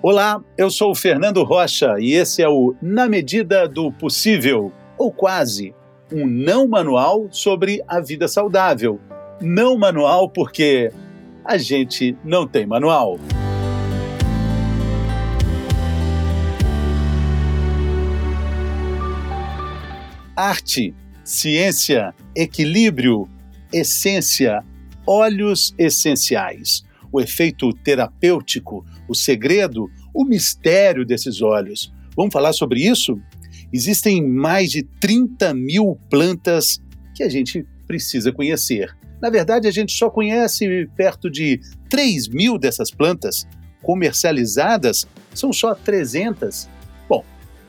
Olá, eu sou o Fernando Rocha e esse é o Na Medida do Possível, ou quase, um não manual sobre a vida saudável. Não manual porque a gente não tem manual. Arte, ciência, equilíbrio, essência, óleos essenciais o efeito terapêutico, o segredo, o mistério desses óleos. Vamos falar sobre isso? Existem mais de 30 mil plantas que a gente precisa conhecer. Na verdade, a gente só conhece perto de 3 mil dessas plantas. Comercializadas são só 300. Bom,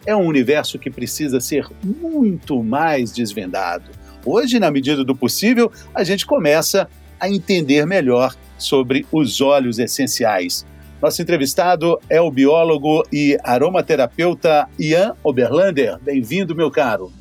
é um universo que precisa ser muito mais desvendado. Hoje, na medida do possível, a gente começa a entender melhor sobre os óleos essenciais. Nosso entrevistado é o biólogo e aromaterapeuta Ian Oberlander. Bem-vindo, meu caro.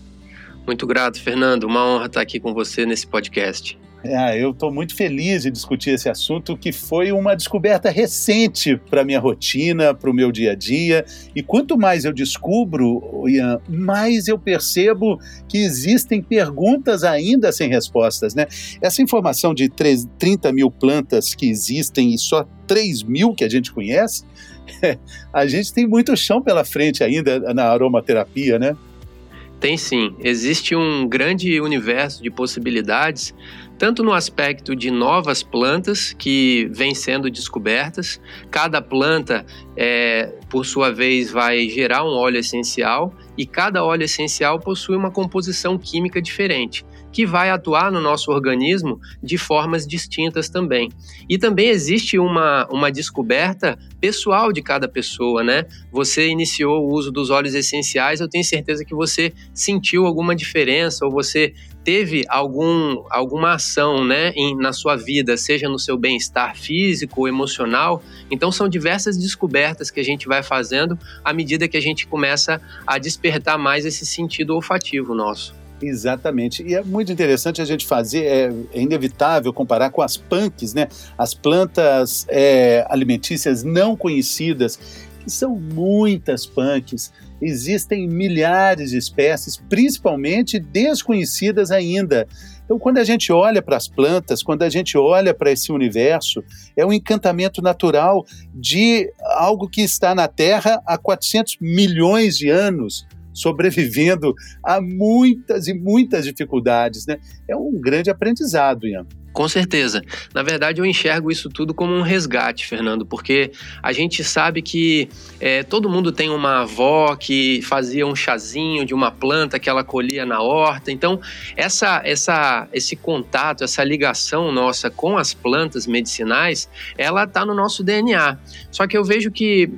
Muito grato, Fernando. Uma honra estar aqui com você nesse podcast. É, eu estou muito feliz de discutir esse assunto, que foi uma descoberta recente para minha rotina, para o meu dia a dia. E quanto mais eu descubro, Ian, mais eu percebo que existem perguntas ainda sem respostas. Né? Essa informação de 30 mil plantas que existem e só 3 mil que a gente conhece, a gente tem muito chão pela frente ainda na aromaterapia, né? Tem sim. Existe um grande universo de possibilidades tanto no aspecto de novas plantas que vêm sendo descobertas. Cada planta, é, por sua vez, vai gerar um óleo essencial e cada óleo essencial possui uma composição química diferente que vai atuar no nosso organismo de formas distintas também. E também existe uma, uma descoberta pessoal de cada pessoa, né? Você iniciou o uso dos óleos essenciais, eu tenho certeza que você sentiu alguma diferença ou você teve algum, alguma ação né, em, na sua vida, seja no seu bem-estar físico ou emocional. Então, são diversas descobertas que a gente vai fazendo à medida que a gente começa a despertar mais esse sentido olfativo nosso. Exatamente. E é muito interessante a gente fazer, é, é inevitável comparar com as punks, né? As plantas é, alimentícias não conhecidas, que são muitas punks. Existem milhares de espécies, principalmente desconhecidas ainda. Então, quando a gente olha para as plantas, quando a gente olha para esse universo, é um encantamento natural de algo que está na Terra há 400 milhões de anos sobrevivendo a muitas e muitas dificuldades, né? É um grande aprendizado, Ian. Com certeza. Na verdade, eu enxergo isso tudo como um resgate, Fernando, porque a gente sabe que é, todo mundo tem uma avó que fazia um chazinho de uma planta que ela colhia na horta. Então, essa, essa, esse contato, essa ligação nossa com as plantas medicinais, ela está no nosso DNA. Só que eu vejo que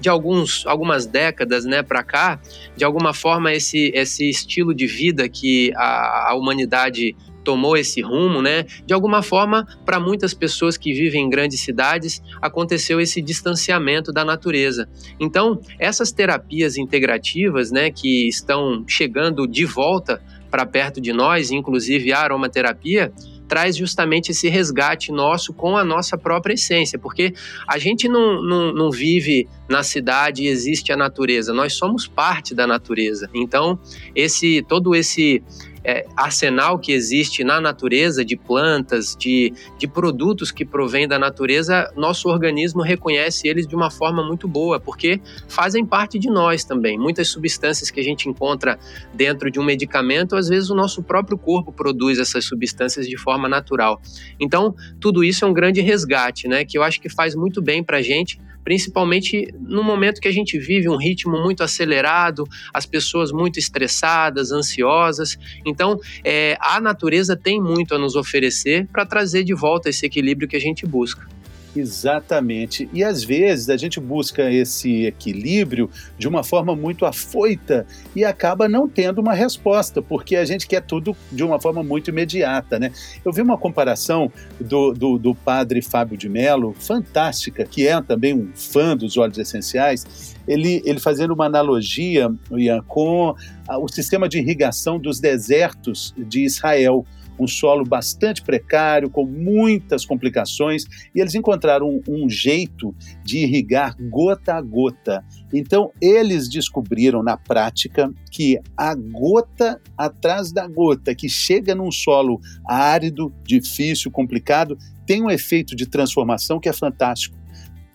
de alguns, algumas décadas né, para cá, de alguma forma, esse, esse estilo de vida que a, a humanidade tomou esse rumo, né? De alguma forma, para muitas pessoas que vivem em grandes cidades, aconteceu esse distanciamento da natureza. Então, essas terapias integrativas, né, que estão chegando de volta para perto de nós, inclusive a aromaterapia, traz justamente esse resgate nosso com a nossa própria essência, porque a gente não, não, não vive na cidade e existe a natureza, nós somos parte da natureza. Então, esse todo esse é, arsenal que existe na natureza de plantas, de, de produtos que provêm da natureza, nosso organismo reconhece eles de uma forma muito boa, porque fazem parte de nós também. Muitas substâncias que a gente encontra dentro de um medicamento, às vezes o nosso próprio corpo produz essas substâncias de forma natural. Então, tudo isso é um grande resgate, né? Que eu acho que faz muito bem para a gente principalmente no momento que a gente vive um ritmo muito acelerado, as pessoas muito estressadas, ansiosas. Então, é, a natureza tem muito a nos oferecer para trazer de volta esse equilíbrio que a gente busca. Exatamente. E às vezes a gente busca esse equilíbrio de uma forma muito afoita e acaba não tendo uma resposta, porque a gente quer tudo de uma forma muito imediata, né? Eu vi uma comparação do, do, do padre Fábio de Mello, fantástica, que é também um fã dos óleos essenciais, ele, ele fazendo uma analogia Ian, com o sistema de irrigação dos desertos de Israel um solo bastante precário, com muitas complicações, e eles encontraram um, jeito de irrigar gota a gota. Então, eles descobriram na prática que a gota atrás da gota, que chega num solo árido, difícil, complicado, tem um efeito de transformação que é fantástico.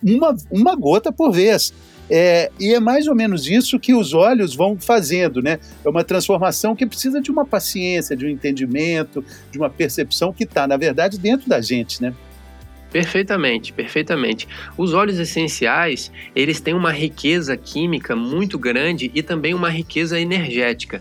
Uma, uma gota por vez. É, e é mais ou menos isso que os olhos vão fazendo, né? É uma transformação que precisa de uma paciência, de um entendimento, de uma percepção que está, na verdade, dentro da gente, né? Perfeitamente, perfeitamente. Os óleos essenciais, eles têm uma riqueza química muito grande e também uma riqueza energética.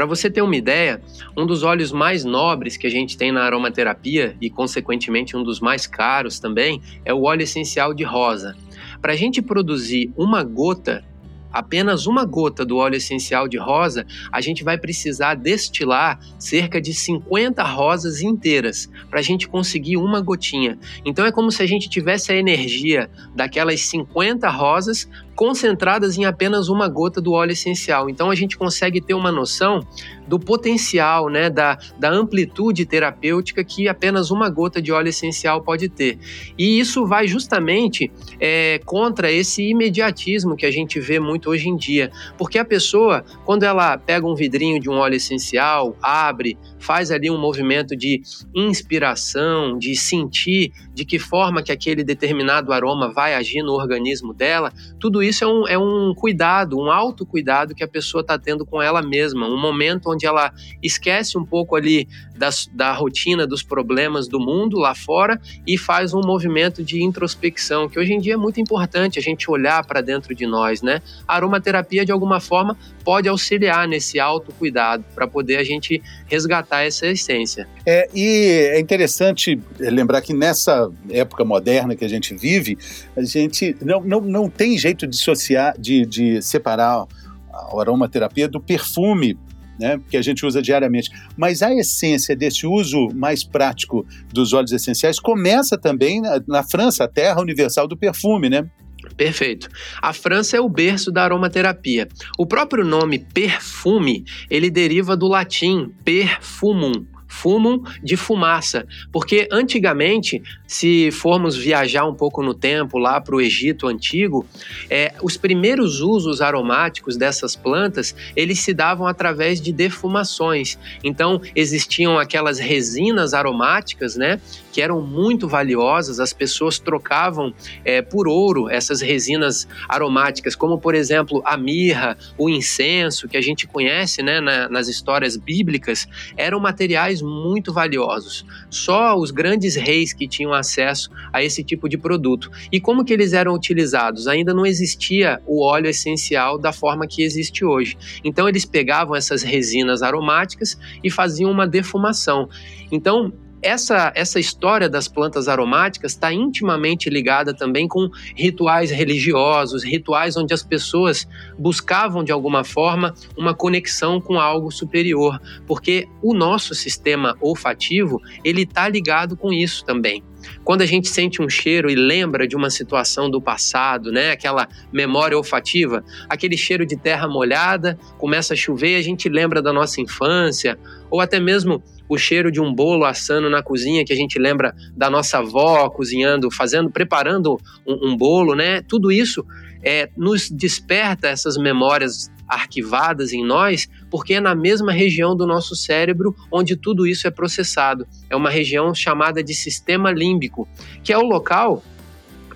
Para você ter uma ideia, um dos óleos mais nobres que a gente tem na aromaterapia e, consequentemente, um dos mais caros também é o óleo essencial de rosa. Para a gente produzir uma gota apenas uma gota do óleo essencial de rosa, a gente vai precisar destilar cerca de 50 rosas inteiras para a gente conseguir uma gotinha. Então é como se a gente tivesse a energia daquelas 50 rosas concentradas em apenas uma gota do óleo essencial. Então a gente consegue ter uma noção do potencial, né, da, da amplitude terapêutica que apenas uma gota de óleo essencial pode ter. E isso vai justamente é, contra esse imediatismo que a gente vê muito hoje em dia, porque a pessoa, quando ela pega um vidrinho de um óleo essencial, abre, faz ali um movimento de inspiração, de sentir de que forma que aquele determinado aroma vai agir no organismo dela, tudo isso é um, é um cuidado, um autocuidado que a pessoa está tendo com ela mesma, um momento onde ela esquece um pouco ali das, da rotina, dos problemas do mundo lá fora e faz um movimento de introspecção, que hoje em dia é muito importante a gente olhar para dentro de nós, né? A aromaterapia, de alguma forma, pode auxiliar nesse autocuidado para poder a gente resgatar essa essência. É, e é interessante lembrar que nessa época moderna que a gente vive, a gente não, não, não tem jeito de dissociar, de, de separar a aromaterapia do perfume né, que a gente usa diariamente. Mas a essência desse uso mais prático dos óleos essenciais começa também na, na França, a terra universal do perfume, né? Perfeito. A França é o berço da aromaterapia. O próprio nome perfume, ele deriva do latim perfumum, fumam de fumaça, porque antigamente, se formos viajar um pouco no tempo lá para o Egito antigo, é, os primeiros usos aromáticos dessas plantas eles se davam através de defumações. Então existiam aquelas resinas aromáticas, né, que eram muito valiosas. As pessoas trocavam é, por ouro essas resinas aromáticas, como por exemplo a mirra, o incenso que a gente conhece, né, na, nas histórias bíblicas, eram materiais muito valiosos. Só os grandes reis que tinham acesso a esse tipo de produto. E como que eles eram utilizados? Ainda não existia o óleo essencial da forma que existe hoje. Então eles pegavam essas resinas aromáticas e faziam uma defumação. Então, essa, essa história das plantas aromáticas está intimamente ligada também com rituais religiosos, rituais onde as pessoas buscavam de alguma forma uma conexão com algo superior, porque o nosso sistema olfativo ele está ligado com isso também. Quando a gente sente um cheiro e lembra de uma situação do passado, né, aquela memória olfativa, aquele cheiro de terra molhada, começa a chover, a gente lembra da nossa infância, ou até mesmo o cheiro de um bolo assando na cozinha, que a gente lembra da nossa avó cozinhando, fazendo, preparando um, um bolo, né? Tudo isso é, nos desperta essas memórias arquivadas em nós, porque é na mesma região do nosso cérebro onde tudo isso é processado. É uma região chamada de sistema límbico, que é o local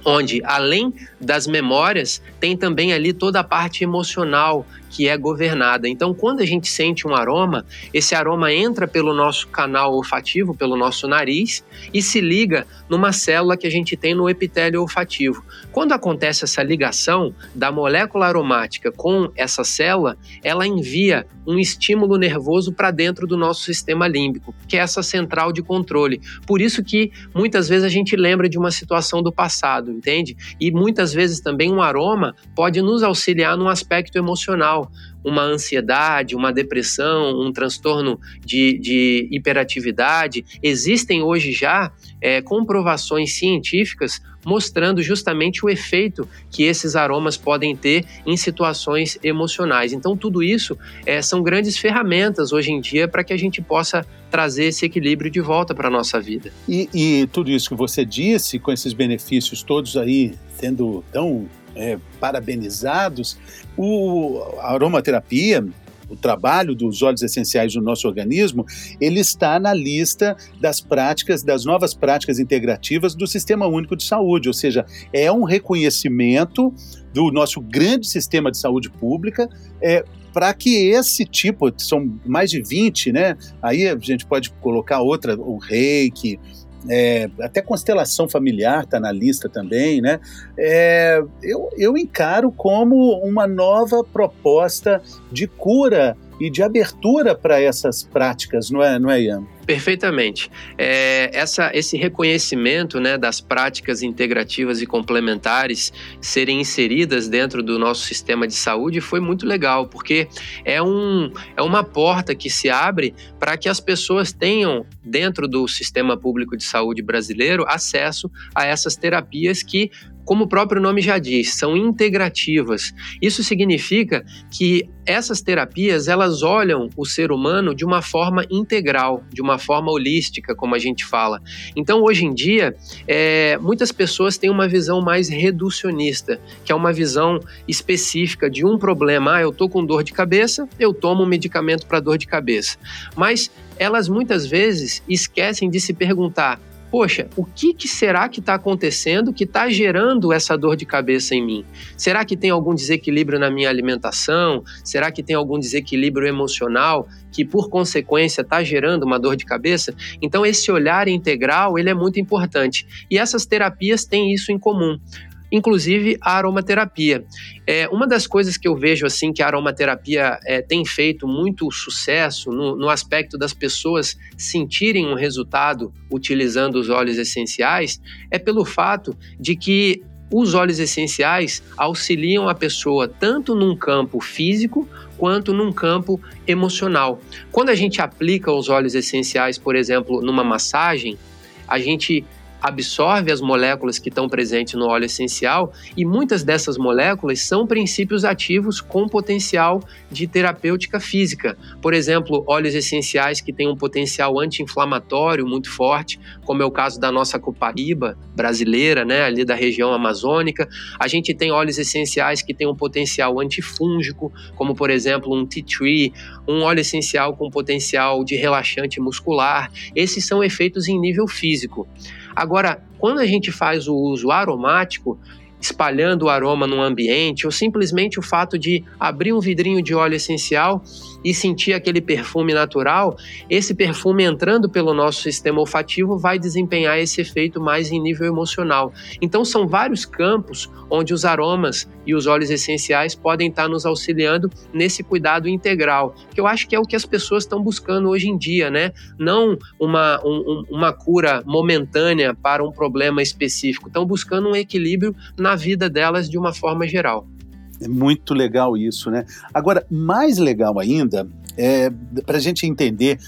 onde, além das memórias, tem também ali toda a parte emocional que é governada. Então, quando a gente sente um aroma, esse aroma entra pelo nosso canal olfativo, pelo nosso nariz, e se liga numa célula que a gente tem no epitélio olfativo. Quando acontece essa ligação da molécula aromática com essa célula, ela envia um estímulo nervoso para dentro do nosso sistema límbico, que é essa central de controle. Por isso que muitas vezes a gente lembra de uma situação do passado, entende? E muitas vezes também um aroma pode nos auxiliar num aspecto emocional uma ansiedade, uma depressão, um transtorno de, de hiperatividade. Existem hoje já é, comprovações científicas mostrando justamente o efeito que esses aromas podem ter em situações emocionais. Então, tudo isso é, são grandes ferramentas hoje em dia para que a gente possa trazer esse equilíbrio de volta para a nossa vida. E, e, tudo isso que você disse, com esses benefícios todos aí sendo tão é, parabenizados, o, a aromaterapia o trabalho dos óleos essenciais no nosso organismo, ele está na lista das práticas, das novas práticas integrativas do Sistema Único de Saúde, ou seja, é um reconhecimento do nosso grande sistema de saúde pública é, para que esse tipo, são mais de 20, né? Aí a gente pode colocar outra, o reiki, é, até constelação familiar está na lista também, né? É, eu, eu encaro como uma nova proposta de cura e de abertura para essas práticas, não é, não é Ian? Perfeitamente. É, essa, esse reconhecimento né, das práticas integrativas e complementares serem inseridas dentro do nosso sistema de saúde foi muito legal, porque é, um, é uma porta que se abre para que as pessoas tenham, dentro do sistema público de saúde brasileiro, acesso a essas terapias que como o próprio nome já diz, são integrativas. Isso significa que essas terapias elas olham o ser humano de uma forma integral, de uma forma holística, como a gente fala. Então, hoje em dia, é, muitas pessoas têm uma visão mais reducionista, que é uma visão específica de um problema. Ah, eu tô com dor de cabeça, eu tomo um medicamento para dor de cabeça. Mas elas muitas vezes esquecem de se perguntar poxa, o que, que será que está acontecendo que está gerando essa dor de cabeça em mim? Será que tem algum desequilíbrio na minha alimentação? Será que tem algum desequilíbrio emocional que, por consequência, está gerando uma dor de cabeça? Então, esse olhar integral ele é muito importante. E essas terapias têm isso em comum inclusive a aromaterapia. É, uma das coisas que eu vejo assim que a aromaterapia é, tem feito muito sucesso no, no aspecto das pessoas sentirem um resultado utilizando os óleos essenciais é pelo fato de que os óleos essenciais auxiliam a pessoa tanto num campo físico quanto num campo emocional. Quando a gente aplica os óleos essenciais, por exemplo, numa massagem, a gente absorve as moléculas que estão presentes no óleo essencial e muitas dessas moléculas são princípios ativos com potencial de terapêutica física. Por exemplo, óleos essenciais que têm um potencial anti-inflamatório muito forte, como é o caso da nossa copaíba brasileira, né, ali da região amazônica. A gente tem óleos essenciais que têm um potencial antifúngico, como por exemplo um tea tree, um óleo essencial com potencial de relaxante muscular. Esses são efeitos em nível físico. Agora, quando a gente faz o uso aromático, espalhando o aroma no ambiente, ou simplesmente o fato de abrir um vidrinho de óleo essencial e sentir aquele perfume natural, esse perfume entrando pelo nosso sistema olfativo vai desempenhar esse efeito mais em nível emocional. Então são vários campos onde os aromas e os óleos essenciais podem estar nos auxiliando nesse cuidado integral, que eu acho que é o que as pessoas estão buscando hoje em dia, né? Não uma, um, uma cura momentânea para um problema específico, estão buscando um equilíbrio na vida delas de uma forma geral. É muito legal isso, né? Agora, mais legal ainda, é, para a gente entender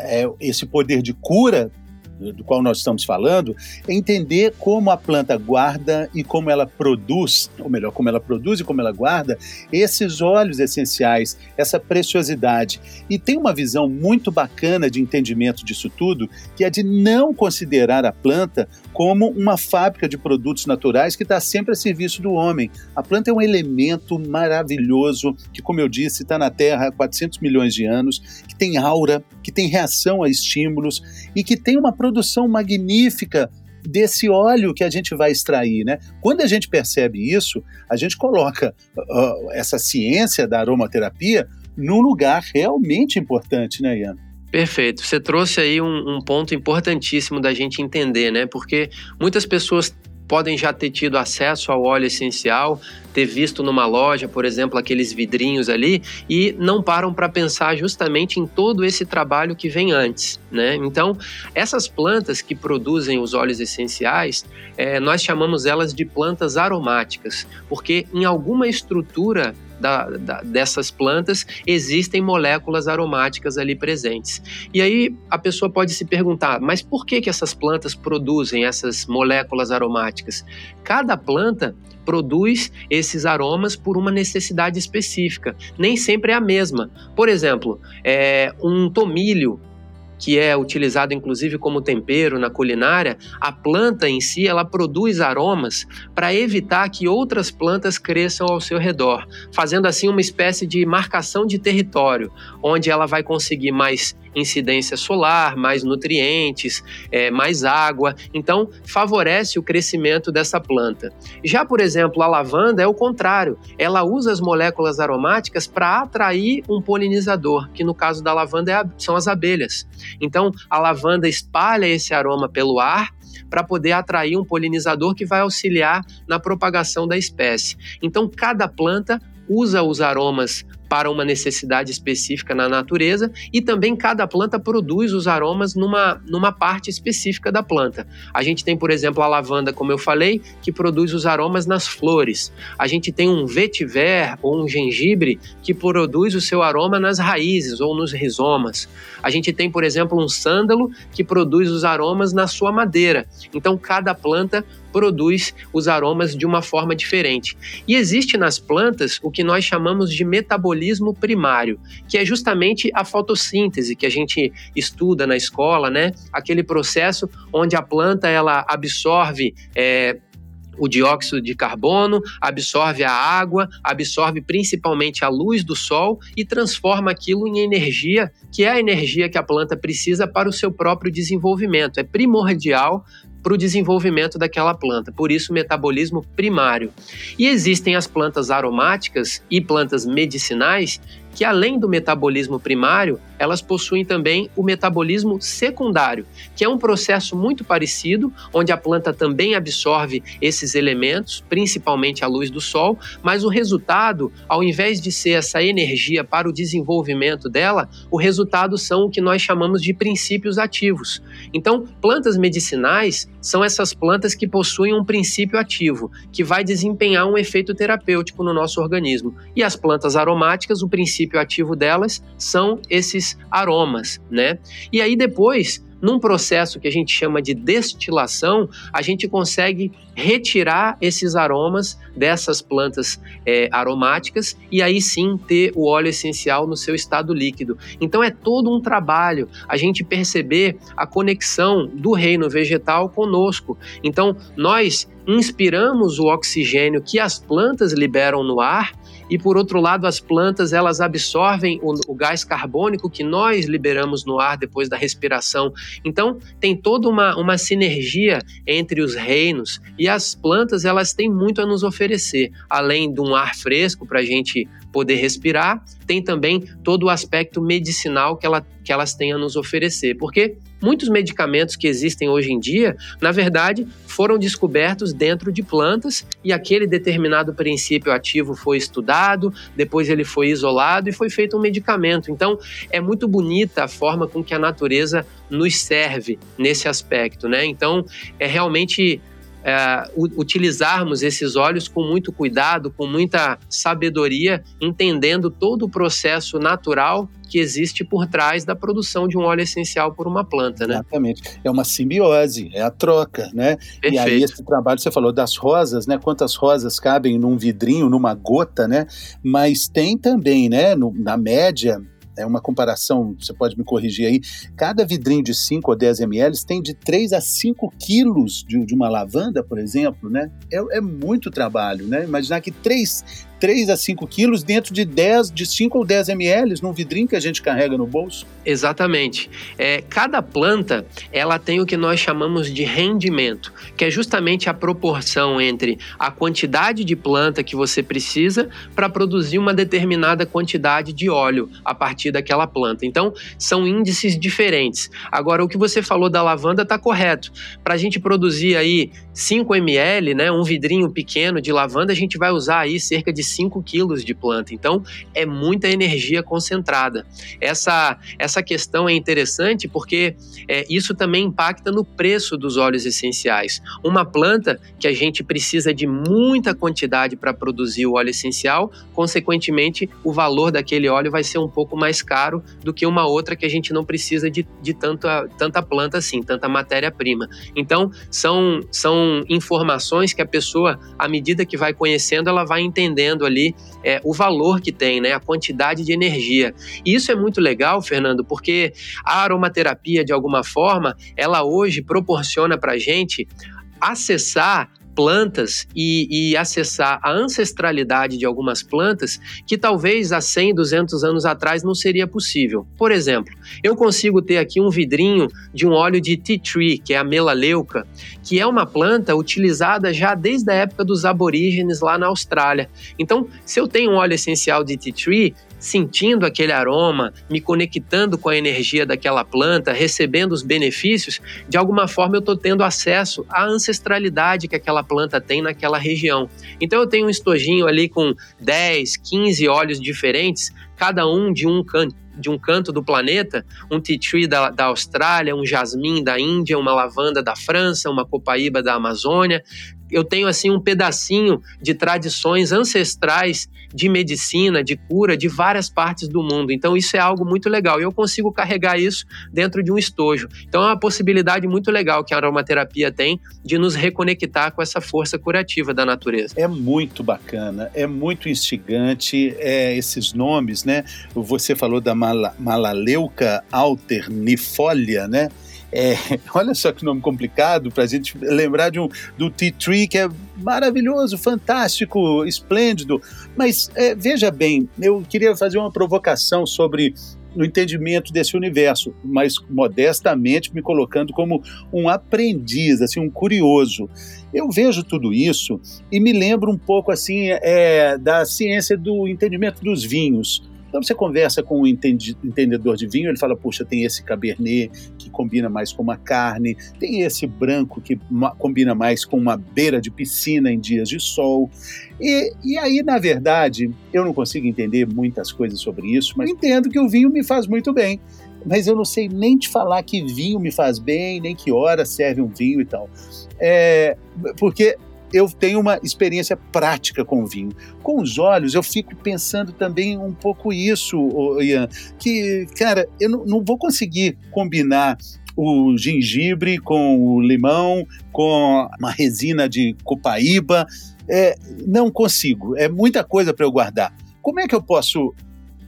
é, esse poder de cura do qual nós estamos falando, é entender como a planta guarda e como ela produz, ou melhor, como ela produz e como ela guarda esses óleos essenciais, essa preciosidade. E tem uma visão muito bacana de entendimento disso tudo, que é de não considerar a planta como uma fábrica de produtos naturais que está sempre a serviço do homem. A planta é um elemento maravilhoso que, como eu disse, está na Terra há 400 milhões de anos, que tem aura, que tem reação a estímulos e que tem uma produção magnífica desse óleo que a gente vai extrair, né? Quando a gente percebe isso, a gente coloca uh, essa ciência da aromaterapia num lugar realmente importante, né, Ian? Perfeito. Você trouxe aí um, um, ponto importantíssimo da gente entender, né? Porque muitas pessoas podem já ter tido acesso ao óleo essencial, ter visto numa loja, por exemplo, aqueles vidrinhos ali e não param para pensar justamente em todo esse trabalho que vem antes, né? Então, essas plantas que produzem os óleos essenciais, é, nós chamamos elas de plantas aromáticas, porque em alguma estrutura da, da, dessas plantas existem moléculas aromáticas ali presentes. E aí a pessoa pode se perguntar, mas por que, que essas plantas produzem essas moléculas aromáticas? Cada planta produz esses aromas por uma necessidade específica. Nem sempre é a mesma. Por exemplo, é, um tomilho que é utilizado inclusive como tempero na culinária, a planta em si ela produz aromas para evitar que outras plantas cresçam ao seu redor, fazendo assim uma espécie de marcação de território, onde ela vai conseguir mais incidência solar, mais nutrientes, é, mais água. Então, favorece o crescimento dessa planta. Já, por exemplo, a lavanda é o contrário. Ela usa as moléculas aromáticas para atrair um polinizador, que no caso da lavanda é são as abelhas. Então, a lavanda espalha esse aroma pelo ar para poder atrair um polinizador que vai auxiliar na propagação da espécie. Então, cada planta usa os aromas para uma necessidade específica na natureza e também cada planta produz os aromas numa, numa parte específica da planta. A gente tem, por exemplo, a lavanda, como eu falei, que produz os aromas nas flores. A gente tem um vetiver ou um gengibre que produz o seu aroma nas raízes ou nos rizomas. A gente tem, por exemplo, um sândalo que produz os aromas na sua madeira. Então, cada planta produz os aromas de uma forma diferente. E existe nas plantas o que nós chamamos de metabolismo metabolismo primário, que é justamente a fotossíntese que a gente estuda na escola, né? Aquele processo onde a planta ela absorve é, o dióxido de carbono, absorve a água, absorve principalmente a luz do sol e transforma aquilo em energia, que é a energia que a planta precisa para o seu próprio desenvolvimento. É primordial para o desenvolvimento daquela planta, por isso metabolismo primário. E existem as plantas aromáticas e plantas medicinais que além do metabolismo primário, elas possuem também o metabolismo secundário, que é um processo muito parecido, onde a planta também absorve esses elementos, principalmente a luz do sol, mas o resultado, ao invés de ser essa energia para o desenvolvimento dela, o resultado são o que nós chamamos de princípios ativos. Então, plantas medicinais são essas plantas que possuem um princípio ativo, que vai desempenhar um efeito terapêutico no nosso organismo. E as plantas aromáticas, o princípio princípio ativo delas são esses aromas, né? E aí depois num processo que a gente chama de destilação, a gente consegue retirar esses aromas dessas plantas é, aromáticas e aí sim ter o óleo essencial no seu estado líquido. Então é todo um trabalho a gente perceber a conexão do reino vegetal conosco. Então nós inspiramos o oxigênio que as plantas liberam no ar e por outro lado as plantas elas absorvem o, o, gás carbônico que nós liberamos no ar depois da respiração. Então tem toda uma, uma sinergia entre os reinos e as plantas elas têm muito a nos oferecer, além de um ar fresco para a gente poder respirar, tem também todo o aspecto medicinal que, ela, que elas têm a nos oferecer, porque muitos medicamentos que existem hoje em dia, na verdade, foram descobertos dentro de plantas e aquele determinado princípio ativo foi estudado, depois ele foi isolado e foi feito um medicamento. Então, é muito bonita a forma com que a natureza nos serve nesse aspecto, né? Então, é realmente é, utilizarmos esses óleos com muito cuidado, com muita sabedoria, entendendo todo o processo natural que existe por trás da produção de um óleo essencial por uma planta, né? Exatamente. É uma simbiose, é a troca, né? Perfeito. E aí esse trabalho, você falou das rosas, né? Quantas rosas cabem num vidrinho, numa gota, né? Mas tem também, né? No, na média, é uma comparação, você pode me corrigir aí, cada vidrinho de 5 ou 10 ml tem de 3 a 5 quilos de, de uma lavanda, por exemplo, né? É, é muito trabalho, né? Imaginar que 3, 3 a 5 quilos dentro de 10, de 5 ou 10 ml num vidrinho que a gente carrega no bolso. Exatamente. É, cada planta ela tem o que nós chamamos de rendimento, que é justamente a proporção entre a quantidade de planta que você precisa para produzir uma determinada quantidade de óleo a partir daquela planta. Então, são índices diferentes. Agora, o que você falou da lavanda está correto. Para a gente produzir aí 5 ml, né, um vidrinho pequeno de lavanda, a gente vai usar aí cerca de 5 quilos de planta. Então, é muita energia concentrada. Essa, essa questão é interessante porque é, isso também impacta no preço dos óleos essenciais. Uma planta que a gente precisa de muita quantidade para produzir o óleo essencial, consequentemente, o valor daquele óleo vai ser um pouco mais caro do que uma outra que a gente não precisa de, de tanta, tanta planta assim, tanta matéria-prima. Então, são, são informações que a pessoa, à medida que vai conhecendo, ela vai entendendo ali é, o valor que tem, né, a quantidade de energia. E isso é muito legal, Fernando, porque a aromaterapia, de alguma forma, ela hoje proporciona para gente acessar plantas e, e, acessar a ancestralidade de algumas plantas que talvez há 100, 200 anos atrás não seria possível. Por exemplo, eu consigo ter aqui um vidrinho de um óleo de tea tree, que é a melaleuca, que é uma planta utilizada já desde a época dos aborígenes lá na Austrália. Então, se eu tenho um óleo essencial de tea tree, sentindo aquele aroma, me conectando com a energia daquela planta, recebendo os benefícios, de alguma forma eu estou tendo acesso à ancestralidade que aquela planta tem naquela região. Então eu tenho um estojinho ali com 10, 15 óleos diferentes, cada um de um canto de um canto do planeta, um tea tree da, da Austrália, um jasmim da Índia, uma lavanda da França, uma copaíba da Amazônia, eu tenho assim um pedacinho de tradições ancestrais de medicina, de cura de várias partes do mundo. Então isso é algo muito legal e eu consigo carregar isso dentro de um estojo. Então é uma possibilidade muito legal que a aromaterapia tem de nos reconectar com essa força curativa da natureza. É muito bacana, é muito instigante é, esses nomes, né? Você falou da mala, malaleuca alternifolia, né? É, olha só que nome complicado para a gente lembrar de um, do Tea Tree, que é maravilhoso, fantástico, esplêndido. Mas é, veja bem, eu queria fazer uma provocação sobre o entendimento desse universo, mas modestamente me colocando como um aprendiz, assim, um curioso. Eu vejo tudo isso e me lembro um pouco assim é, da ciência do entendimento dos vinhos. Então você conversa com um entendedor de vinho, ele fala: puxa, tem esse cabernet que combina mais com uma carne, tem esse branco que combina mais com uma beira de piscina em dias de sol. E, e aí, na verdade, eu não consigo entender muitas coisas sobre isso, mas entendo que o vinho me faz muito bem. Mas eu não sei nem te falar que vinho me faz bem, nem que hora serve um vinho e tal. É, porque eu tenho uma experiência prática com o vinho. Com os olhos, eu fico pensando também um pouco isso, Ian, que, cara, eu não, vou conseguir combinar o gengibre com o limão, com uma resina de copaíba. É, não consigo, é muita coisa para eu guardar. Como é que eu posso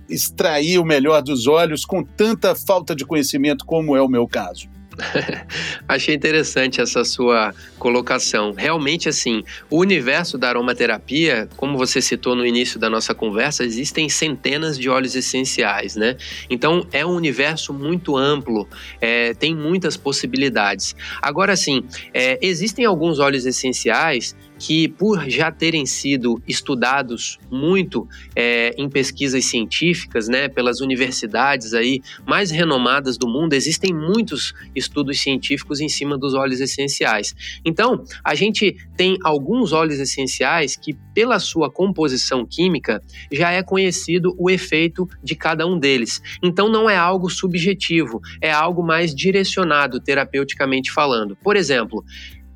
extrair o melhor dos olhos com tanta falta de conhecimento como é o meu caso? Achei interessante essa sua colocação. Realmente, assim, o universo da aromaterapia, como você citou no início da nossa conversa, existem centenas de óleos essenciais, né? Então, é um universo muito amplo, é, tem muitas possibilidades. Agora, assim, é, existem alguns óleos essenciais que, por já terem sido estudados muito é, em pesquisas científicas, né, pelas universidades aí mais renomadas do mundo, existem muitos estudos científicos em cima dos óleos essenciais. Então, a gente tem alguns óleos essenciais que, pela sua composição química, já é conhecido o efeito de cada um deles. Então, não é algo subjetivo, é algo mais direcionado terapeuticamente falando. Por exemplo,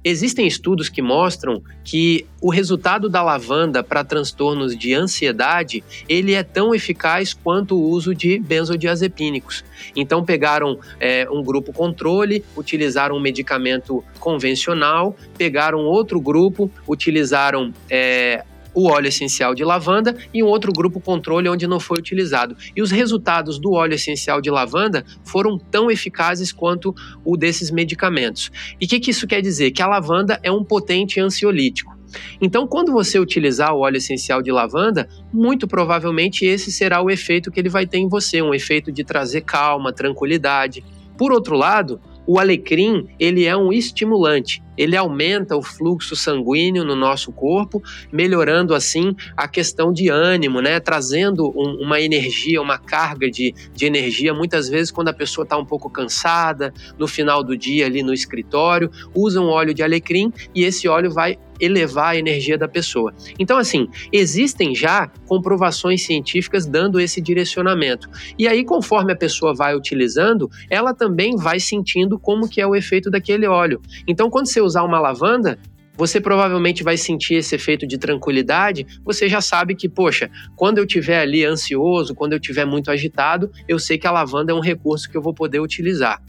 Existem estudos que mostram que o resultado da lavanda para transtornos de ansiedade ele é tão eficaz quanto o uso de benzodiazepínicos. Então pegaram é, um grupo controle, utilizaram um medicamento convencional, pegaram outro grupo, utilizaram é, o óleo essencial de lavanda e um outro grupo controle onde não foi utilizado. E os resultados do óleo essencial de lavanda foram tão eficazes quanto o desses medicamentos. E o que, que isso quer dizer? Que a lavanda é um potente ansiolítico. Então, quando você utilizar o óleo essencial de lavanda, muito provavelmente esse será o efeito que ele vai ter em você, um efeito de trazer calma, tranquilidade. Por outro lado, o alecrim, ele é um estimulante. Ele aumenta o fluxo sanguíneo no nosso corpo, melhorando assim a questão de ânimo, né? Trazendo um, uma energia, uma carga de, de energia. Muitas vezes, quando a pessoa está um pouco cansada, no final do dia ali no escritório, usa um óleo de alecrim e esse óleo vai elevar a energia da pessoa. Então, assim, existem já comprovações científicas dando esse direcionamento. E aí, conforme a pessoa vai utilizando, ela também vai sentindo como que é o efeito daquele óleo. Então, quando você usar uma lavanda, você provavelmente vai sentir esse efeito de tranquilidade. Você já sabe que, poxa, quando eu estiver ali ansioso, quando eu estiver muito agitado, eu sei que a lavanda é um recurso que eu vou poder utilizar.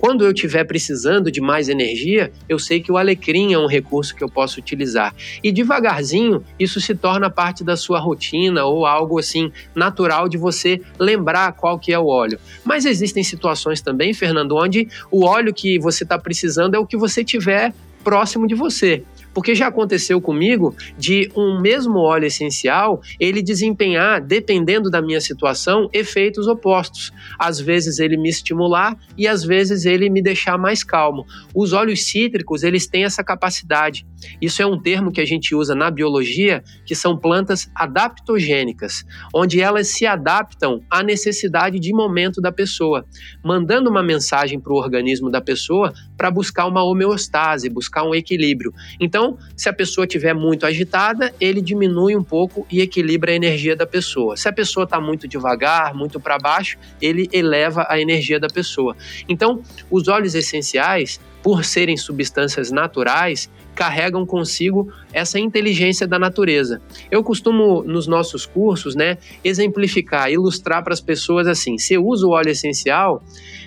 Quando eu estiver precisando de mais energia, eu sei que o alecrim é um recurso que eu posso utilizar. E devagarzinho, isso se torna parte da sua rotina ou algo assim natural de você lembrar qual que é o óleo. Mas existem situações também, Fernando, onde o óleo que você está precisando é o que você tiver próximo de você. Porque já aconteceu comigo de um mesmo óleo essencial ele desempenhar, dependendo da minha situação, efeitos opostos. Às vezes ele me estimular e às vezes ele me deixar mais calmo. Os óleos cítricos, eles têm essa capacidade. Isso é um termo que a gente usa na biologia, que são plantas adaptogênicas, onde elas se adaptam à necessidade de momento da pessoa, mandando uma mensagem para o organismo da pessoa para buscar uma homeostase, buscar um equilíbrio. Então, então, se a pessoa estiver muito agitada, ele diminui um pouco e equilibra a energia da pessoa. Se a pessoa está muito devagar, muito para baixo, ele eleva a energia da pessoa. Então, os óleos essenciais, por serem substâncias naturais, carregam consigo essa inteligência da natureza. Eu costumo, nos nossos cursos, né, exemplificar, ilustrar para as pessoas assim: se usa o óleo essencial,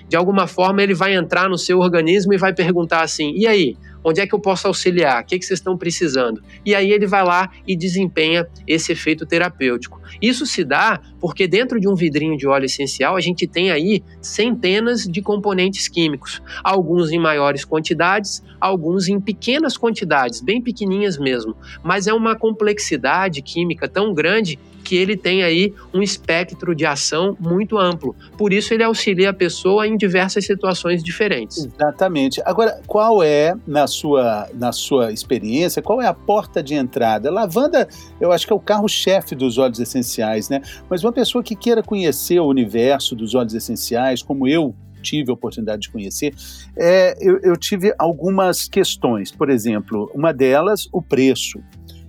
de alguma forma ele vai entrar no seu organismo e vai perguntar assim: e aí? Onde é que eu posso auxiliar? O que, é que vocês estão precisando? E aí ele vai lá e desempenha esse efeito terapêutico. Isso se dá porque dentro de um vidrinho de óleo essencial a gente tem aí centenas de componentes químicos, alguns em maiores quantidades, alguns em pequenas quantidades, bem pequenininhas mesmo. Mas é uma complexidade química tão grande que ele tem aí um espectro de ação muito amplo. Por isso ele auxilia a pessoa em diversas situações diferentes. Exatamente. Agora, qual é, na sua, na sua experiência, qual é a porta de entrada? Lavanda, eu acho que é o carro-chefe dos óleos essenciais, né? Mas uma pessoa que queira conhecer o universo dos óleos essenciais, como eu tive a oportunidade de conhecer, é, eu, eu tive algumas questões. Por exemplo, uma delas, o preço.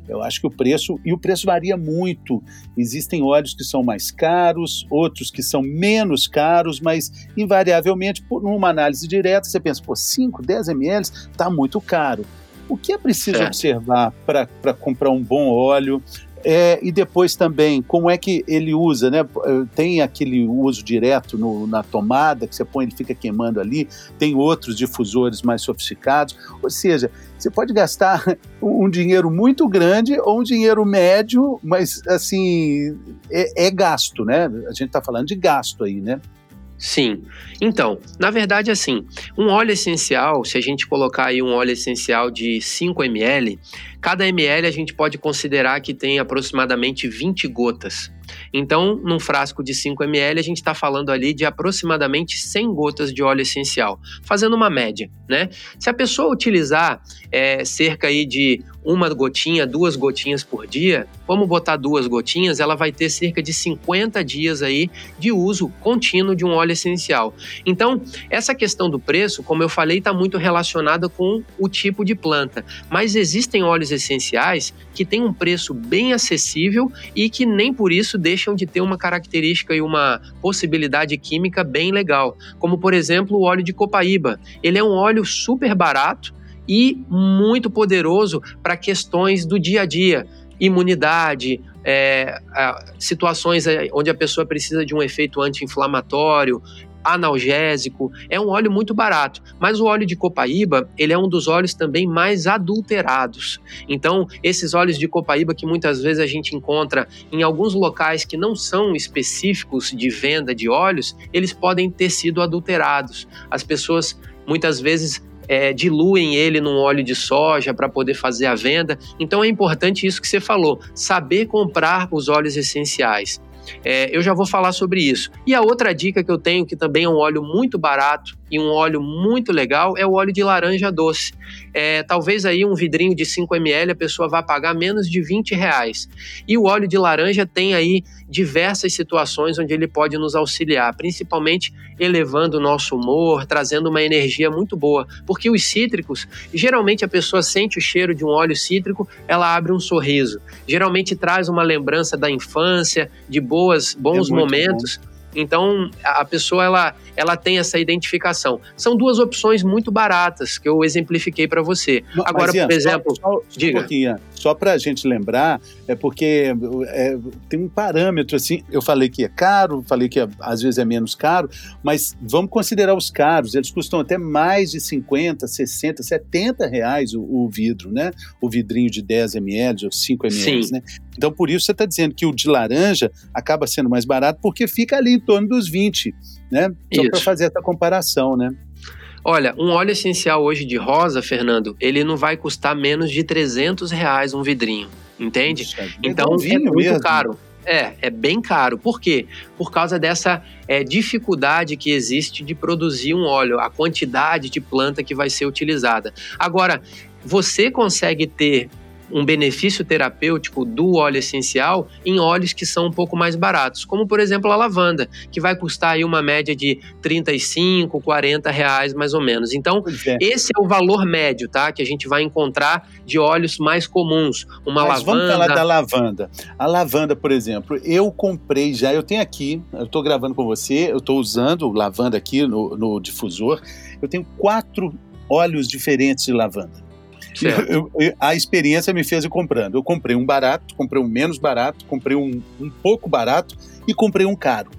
Eu acho que o preço, e o preço varia muito. Existem óleos que são mais caros, outros que são menos caros, mas invariavelmente, por numa análise direta, você pensa, pô, 5, 10 ml está muito caro. O que é preciso certo. observar para comprar um bom óleo? É, e depois também, como é que ele usa, né? Tem aquele uso direto no, na tomada, que você põe, ele fica queimando ali, tem outros difusores mais sofisticados, ou seja, você pode gastar um dinheiro muito grande ou um dinheiro médio, mas assim, é, é gasto, né? A gente está falando de gasto aí, né? Sim. Então, na verdade, assim, um óleo essencial, se a gente colocar aí um óleo essencial de 5 ml, cada ml a gente pode considerar que tem aproximadamente 20 gotas. Então, num frasco de 5 ml, a gente está falando ali de aproximadamente 100 gotas de óleo essencial, fazendo uma média, né? Se a pessoa utilizar é, cerca aí de uma gotinha, duas gotinhas por dia, vamos botar duas gotinhas, ela vai ter cerca de 50 dias aí de uso contínuo de um óleo essencial. Então, essa questão do preço, como eu falei, está muito relacionada com o tipo de planta, mas existem óleos essenciais que têm um preço bem acessível e que nem por isso deixam de ter uma característica e uma possibilidade química bem legal, como por exemplo o óleo de copaíba. Ele é um óleo super barato e muito poderoso para questões do dia a dia, imunidade, é, situações é, onde a pessoa precisa de um efeito anti-inflamatório, analgésico, é um óleo muito barato. Mas o óleo de copaíba, ele é um dos óleos também mais adulterados. Então, esses óleos de copaíba que muitas vezes a gente encontra em alguns locais que não são específicos de venda de óleos, eles podem ter sido adulterados. As pessoas muitas vezes é, diluem ele num óleo de soja para poder fazer a venda. Então é importante isso que você falou, saber comprar os óleos essenciais. É, eu já vou falar sobre isso. E a outra dica que eu tenho, que também é um óleo muito barato, e um óleo muito legal é o óleo de laranja doce. É, talvez aí um vidrinho de 5 ml a pessoa vá pagar menos de 20 reais. E o óleo de laranja tem aí diversas situações onde ele pode nos auxiliar, principalmente elevando o nosso humor, trazendo uma energia muito boa. Porque os cítricos, geralmente a pessoa sente o cheiro de um óleo cítrico, ela abre um sorriso. Geralmente traz uma lembrança da infância, de boas, bons é momentos. Bom então, a pessoa ela, ela tem essa identificação. São duas opções muito baratas que eu exemplifiquei para você. Mas, Agora, Ian, por exemplo, só, só, diga. Um só para a gente lembrar, é porque é, tem um parâmetro assim. Eu falei que é caro, falei que é, às vezes é menos caro, mas vamos considerar os caros. Eles custam até mais de 50, 60, 70 reais o, o vidro, né? O vidrinho de 10 ml ou 5 ml, Sim. né? Então, por isso você está dizendo que o de laranja acaba sendo mais barato, porque fica ali em torno dos 20, né? Só para fazer essa comparação, né? Olha, um óleo essencial hoje de rosa, Fernando, ele não vai custar menos de 300 reais um vidrinho, entende? Puxa, então é, é muito mesmo. caro. É, é bem caro. Por quê? Por causa dessa é, dificuldade que existe de produzir um óleo, a quantidade de planta que vai ser utilizada. Agora, você consegue ter um benefício terapêutico do óleo essencial em óleos que são um pouco mais baratos, como por exemplo a lavanda, que vai custar aí uma média de 35, 40 reais mais ou menos. Então, é. esse é o valor médio, tá? Que a gente vai encontrar de óleos mais comuns. Uma Mas lavanda. Vamos falar da lavanda. A lavanda, por exemplo, eu comprei já, eu tenho aqui, eu estou gravando com você, eu estou usando lavanda aqui no, no difusor. Eu tenho quatro óleos diferentes de lavanda. Eu, eu, a experiência me fez ir comprando. Eu comprei um barato, comprei um menos barato, comprei um, um pouco barato e comprei um caro.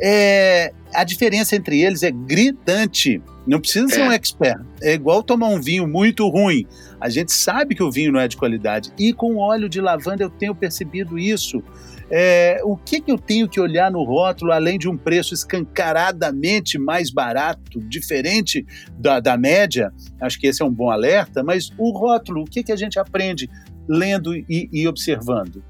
É, a diferença entre eles é gritante. Não precisa ser é. um expert. É igual tomar um vinho muito ruim. A gente sabe que o vinho não é de qualidade. E com óleo de lavanda eu tenho percebido isso. É, o que, que eu tenho que olhar no rótulo, além de um preço escancaradamente mais barato, diferente da, da média? Acho que esse é um bom alerta, mas o rótulo, o que, que a gente aprende lendo e, e observando?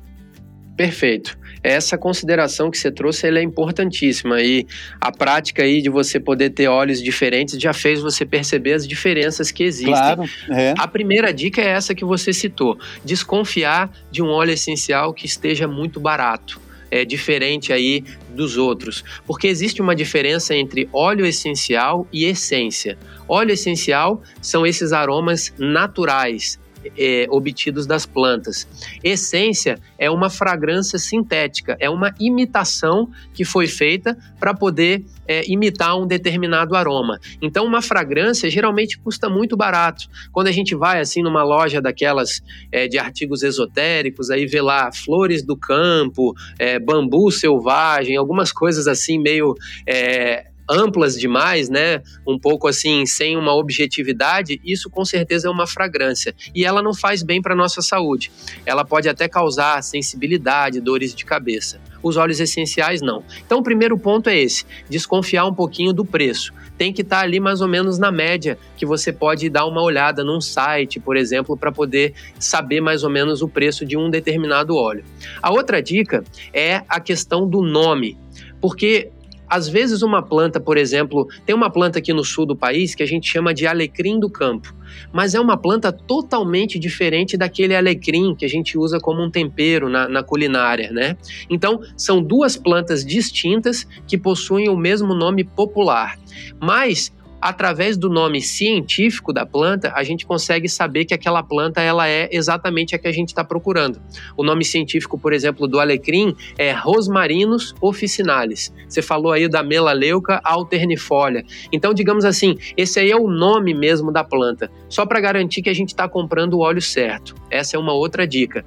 Perfeito. Essa consideração que você trouxe é importantíssima e a prática aí de você poder ter olhos diferentes já fez você perceber as diferenças que existem. Claro, é. A primeira dica é essa que você citou: desconfiar de um óleo essencial que esteja muito barato. É diferente aí dos outros, porque existe uma diferença entre óleo essencial e essência. Óleo essencial são esses aromas naturais, é, obtidos das plantas. Essência é uma fragrância sintética, é uma imitação que foi feita para poder é, imitar um determinado aroma. Então, uma fragrância geralmente custa muito barato. Quando a gente vai assim numa loja daquelas é, de artigos esotéricos, aí vê lá flores do campo, é, bambu selvagem, algumas coisas assim meio é, amplas demais, né? Um pouco assim, sem uma objetividade, isso com certeza é uma fragrância. E ela não faz bem para nossa saúde. Ela pode até causar sensibilidade, dores de cabeça. Os óleos essenciais não. Então, o primeiro ponto é esse: desconfiar um pouquinho do preço. Tem que estar tá ali mais ou menos na média, que você pode dar uma olhada num site, por exemplo, para poder saber mais ou menos o preço de um determinado óleo. A outra dica é a questão do nome. Porque às vezes, uma planta, por exemplo, tem uma planta aqui no sul do país que a gente chama de alecrim do campo, mas é uma planta totalmente diferente daquele alecrim que a gente usa como um tempero na, na culinária, né? Então, são duas plantas distintas que possuem o mesmo nome popular, mas através do nome científico da planta, a gente consegue saber que aquela planta ela é exatamente a que a gente está procurando. O nome científico, por exemplo, do alecrim é Rosmarinus officinalis. Você falou aí da melaleuca alternifolia. Então, digamos assim, esse aí é o nome mesmo da planta, só para garantir que a gente está comprando o óleo certo. Essa é uma outra dica.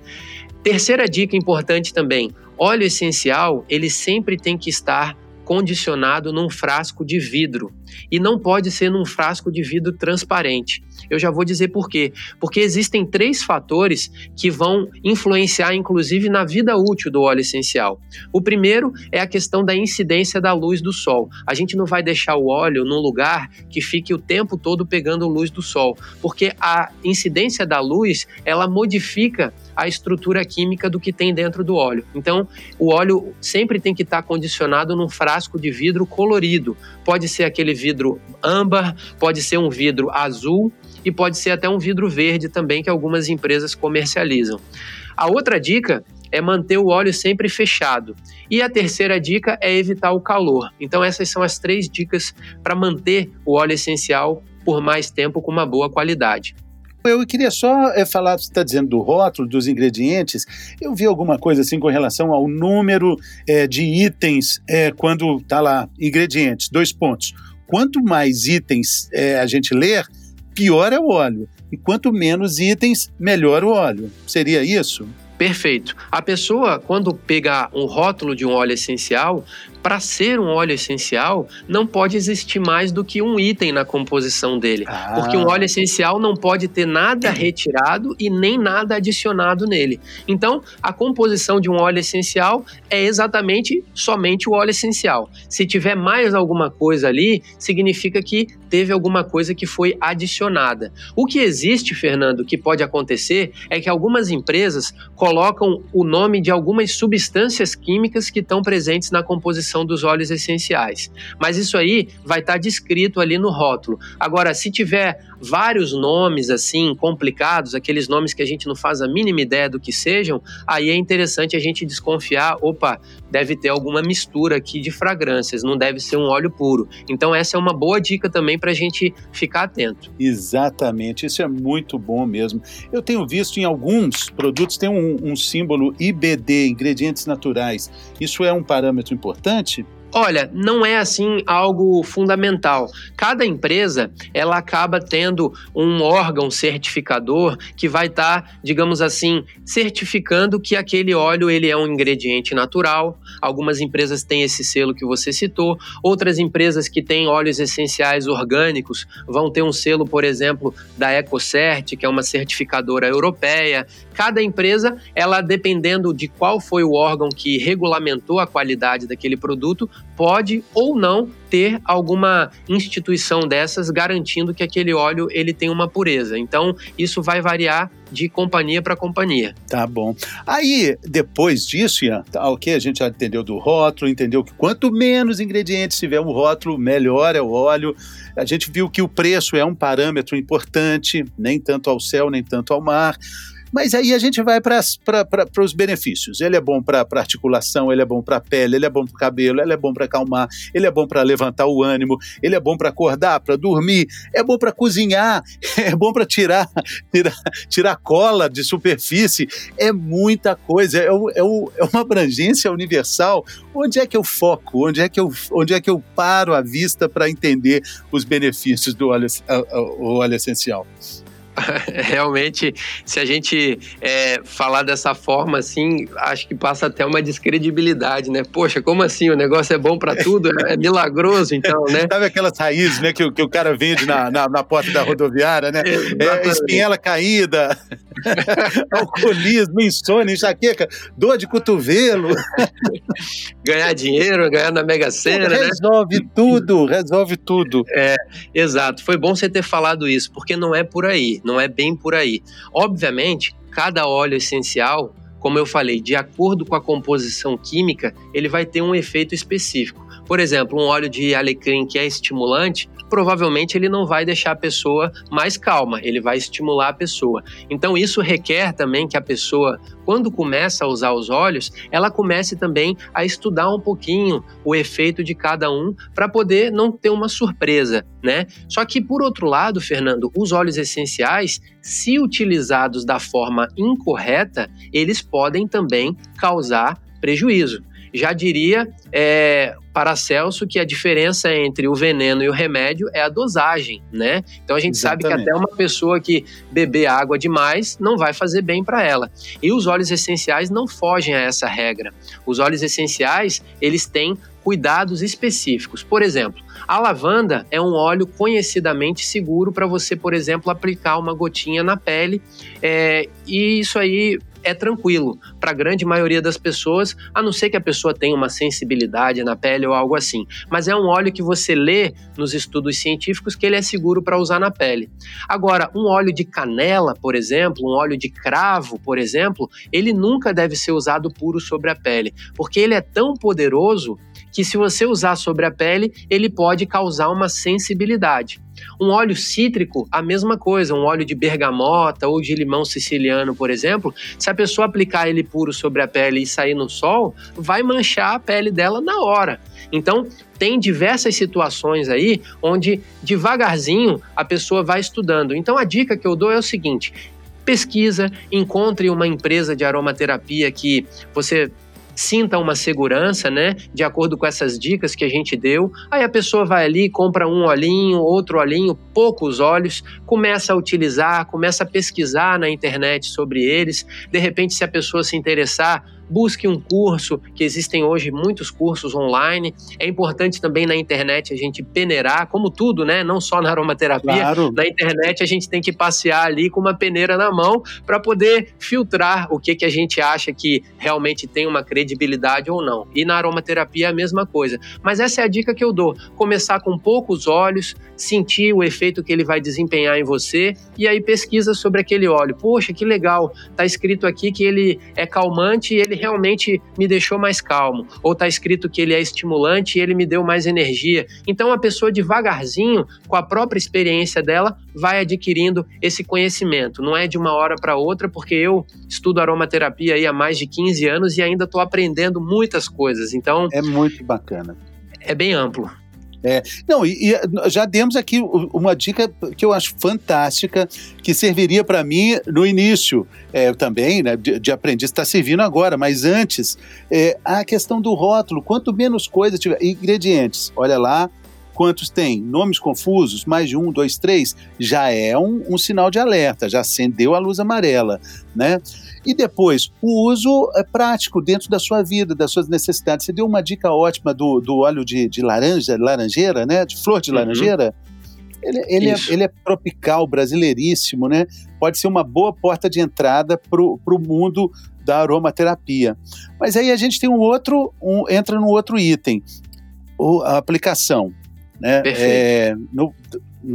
Terceira dica importante também: óleo essencial ele sempre tem que estar condicionado num frasco de vidro e não pode ser num frasco de vidro transparente. Eu já vou dizer por quê. Porque existem três fatores que vão influenciar, inclusive, na vida útil do óleo essencial. O primeiro é a questão da incidência da luz do sol. A gente não vai deixar o óleo num lugar que fique o tempo todo pegando luz do sol, porque a incidência da luz ela modifica a estrutura química do que tem dentro do óleo. Então, o óleo sempre tem que estar condicionado num frasco de vidro colorido. Pode ser aquele vidro âmbar, pode ser um vidro azul e pode ser até um vidro verde também que algumas empresas comercializam. A outra dica é manter o óleo sempre fechado. E a terceira dica é evitar o calor. Então, essas são as três dicas para manter o óleo essencial por mais tempo com uma boa qualidade. Eu queria só é, falar, você está dizendo do rótulo, dos ingredientes. Eu vi alguma coisa assim com relação ao número é, de itens é, quando está lá, ingredientes, dois pontos. Quanto mais itens a gente ler, pior é o óleo. E quanto menos itens, melhor o óleo. Seria isso? Perfeito. A pessoa, quando pegar um rótulo de um óleo essencial, para ser um óleo essencial, não pode existir mais do que um item na composição dele. Ah. Porque um óleo essencial não pode ter nada retirado e nem nada adicionado nele. Então, a composição de um óleo essencial é exatamente somente o óleo essencial. Se tiver mais alguma coisa ali, significa que teve alguma coisa que foi adicionada. O que existe, Fernando, que pode acontecer é que algumas empresas colocam o nome de algumas substâncias químicas que estão presentes na composição dos óleos essenciais. Mas isso aí vai estar tá descrito ali no rótulo. Agora, se tiver vários nomes assim complicados, aqueles nomes que a gente não faz a mínima ideia do que sejam, aí é interessante a gente desconfiar, opa, deve ter alguma mistura aqui de fragrâncias, não deve ser um óleo puro. Então essa é uma boa dica também para a gente ficar atento. Exatamente, isso é muito bom mesmo. Eu tenho visto em alguns produtos tem um, um símbolo IBD, ingredientes naturais. Isso é um parâmetro importante? Olha, não é assim algo fundamental. Cada empresa ela acaba tendo um órgão certificador que vai estar, tá, digamos assim, certificando que aquele óleo ele é um ingrediente natural. Algumas empresas têm esse selo que você citou. Outras empresas que têm óleos essenciais orgânicos vão ter um selo, por exemplo, da EcoCert, que é uma certificadora europeia. Cada empresa, ela dependendo de qual foi o órgão que regulamentou a qualidade daquele produto, pode ou não ter alguma instituição dessas garantindo que aquele óleo ele tem uma pureza. Então, isso vai variar de companhia para companhia. Tá bom. Aí, depois disso, Ian, tá, ok, a gente já entendeu do rótulo, entendeu que quanto menos ingredientes tiver o rótulo, melhor é o óleo. A gente viu que o preço é um parâmetro importante, nem tanto ao céu, nem tanto ao mar. Mas aí a gente vai para os benefícios. Ele é bom para articulação, ele é bom para pele, ele é bom para cabelo, ele é bom para acalmar, ele é bom para levantar o ânimo, ele é bom para acordar, para dormir, é bom para cozinhar, é bom para tirar, tirar, tirar cola de superfície. É muita coisa, é, é, é uma abrangência universal. Onde é que eu foco? Onde é que eu, onde é que eu paro a vista para entender os benefícios do óleo, óleo essencial? realmente, se a gente é, falar dessa forma, assim, acho que passa até uma descredibilidade, né? Poxa, como assim? O negócio é bom para tudo? É, é milagroso, então, né? Sabe aquelas raízes, né, que, que o cara vende na, na, na porta da rodoviária, né? É, espinhela caída, alcoolismo, insônia, enxaqueca, dor de cotovelo. ganhar dinheiro, ganhar na Mega Sena, né? Resolve tudo, resolve tudo. É, exato. Foi bom você ter falado isso, porque não é por aí não é bem por aí. Obviamente, cada óleo essencial, como eu falei, de acordo com a composição química, ele vai ter um efeito específico. Por exemplo, um óleo de alecrim que é estimulante, provavelmente ele não vai deixar a pessoa mais calma, ele vai estimular a pessoa. Então isso requer também que a pessoa, quando começa a usar os óleos, ela comece também a estudar um pouquinho o efeito de cada um para poder não ter uma surpresa, né? Só que por outro lado, Fernando, os óleos essenciais, se utilizados da forma incorreta, eles podem também causar prejuízo. Já diria é, Paracelso que a diferença entre o veneno e o remédio é a dosagem, né? Então a gente Exatamente. sabe que até uma pessoa que beber água demais não vai fazer bem para ela. E os óleos essenciais não fogem a essa regra. Os óleos essenciais, eles têm cuidados específicos. Por exemplo, a lavanda é um óleo conhecidamente seguro para você, por exemplo, aplicar uma gotinha na pele. É, e isso aí é tranquilo para a grande maioria das pessoas, a não ser que a pessoa tenha uma sensibilidade na pele ou algo assim. Mas é um óleo que você lê nos estudos científicos que ele é seguro para usar na pele. Agora, um óleo de canela, por exemplo, um óleo de cravo, por exemplo, ele nunca deve ser usado puro sobre a pele, porque ele é tão poderoso que se você usar sobre a pele, ele pode causar uma sensibilidade. Um óleo cítrico, a mesma coisa, um óleo de bergamota ou de limão siciliano, por exemplo, se a pessoa aplicar ele puro sobre a pele e sair no sol, vai manchar a pele dela na hora. Então, tem diversas situações aí onde devagarzinho a pessoa vai estudando. Então, a dica que eu dou é o seguinte: pesquisa, encontre uma empresa de aromaterapia que você sinta uma segurança, né? De acordo com essas dicas que a gente deu. Aí a pessoa vai ali, compra um olhinho, outro olhinho, poucos olhos, começa a utilizar, começa a pesquisar na internet sobre eles. De repente, se a pessoa se interessar, busque um curso, que existem hoje muitos cursos online. É importante também na internet a gente peneirar, como tudo, né? Não só na aromaterapia. Claro. Na internet a gente tem que passear ali com uma peneira na mão para poder filtrar o que, que a gente acha que realmente tem uma credibilidade ou não. E na aromaterapia é a mesma coisa. Mas essa é a dica que eu dou: começar com poucos olhos, sentir o efeito que ele vai desempenhar em você e aí pesquisa sobre aquele óleo. Poxa, que legal! Tá escrito aqui que ele é calmante e ele realmente me deixou mais calmo. Ou está escrito que ele é estimulante e ele me deu mais energia. Então a pessoa devagarzinho, com a própria experiência dela, vai adquirindo esse conhecimento. Não é de uma hora para outra, porque eu estudo aromaterapia aí há mais de 15 anos e ainda estou aprendendo muitas coisas. Então é muito bacana. É bem amplo. É, não, e, e, já demos aqui uma dica que eu acho fantástica, que serviria para mim no início. É, também, né, de, de aprendiz, está servindo agora, mas antes, é, a questão do rótulo, quanto menos coisa tiver, ingredientes, olha lá, quantos tem? Nomes confusos, mais de um, dois, três, já é um, um sinal de alerta, já acendeu a luz amarela, né? E depois, o uso é prático dentro da sua vida, das suas necessidades. Você deu uma dica ótima do, do óleo de, de laranja, laranjeira, né? De flor de uhum. laranjeira. Ele, ele, é, ele, é, tropical, brasileiríssimo, né? Pode ser uma boa porta de entrada para o mundo da aromaterapia. Mas aí a gente tem um outro, um, entra no outro item, o, a aplicação. Né? É, não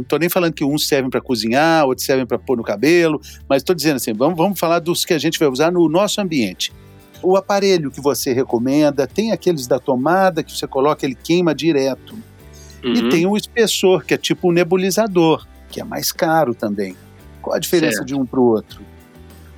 estou nem falando que uns servem para cozinhar, outros servem para pôr no cabelo, mas estou dizendo assim, vamos, vamos falar dos que a gente vai usar no nosso ambiente. O aparelho que você recomenda, tem aqueles da tomada que você coloca, ele queima direto. Uhum. E tem o espessor, que é tipo um nebulizador, que é mais caro também. Qual a diferença certo. de um para o outro?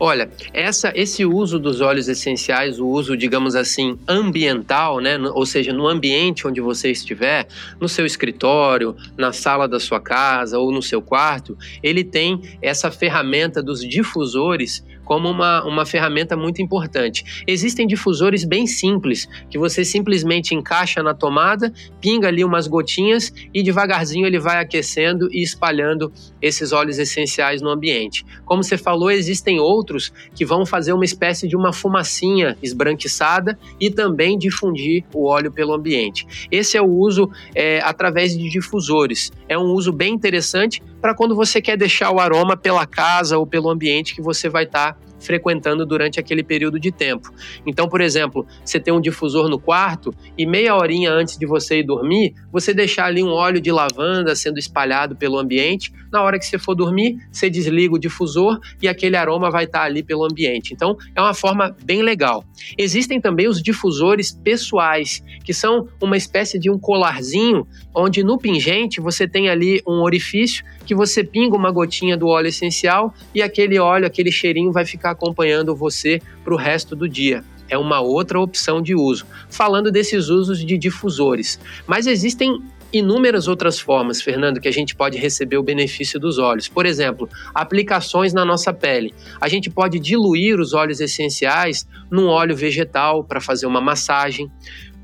Olha, essa, esse uso dos óleos essenciais, o uso, digamos assim, ambiental, né? ou seja, no ambiente onde você estiver, no seu escritório, na sala da sua casa ou no seu quarto, ele tem essa ferramenta dos difusores como uma, uma ferramenta muito importante. Existem difusores bem simples, que você simplesmente encaixa na tomada, pinga ali umas gotinhas e devagarzinho ele vai aquecendo e espalhando esses óleos essenciais no ambiente. Como você falou, existem outros que vão fazer uma espécie de uma fumacinha esbranquiçada e também difundir o óleo pelo ambiente. Esse é o uso é, através de difusores. É um uso bem interessante para quando você quer deixar o aroma pela casa ou pelo ambiente que você vai estar tá frequentando durante aquele período de tempo. Então, por exemplo, você tem um difusor no quarto e meia horinha antes de você ir dormir, você deixar ali um óleo de lavanda sendo espalhado pelo ambiente. Na hora que você for dormir, você desliga o difusor e aquele aroma vai estar ali pelo ambiente. Então, é uma forma bem legal. Existem também os difusores pessoais, que são uma espécie de um colarzinho, onde no pingente você tem ali um orifício que você pinga uma gotinha do óleo essencial e aquele óleo, aquele cheirinho vai ficar acompanhando você para o resto do dia. É uma outra opção de uso. Falando desses usos de difusores. Mas existem inúmeras outras formas, Fernando, que a gente pode receber o benefício dos óleos. Por exemplo, aplicações na nossa pele. A gente pode diluir os óleos essenciais num óleo vegetal para fazer uma massagem.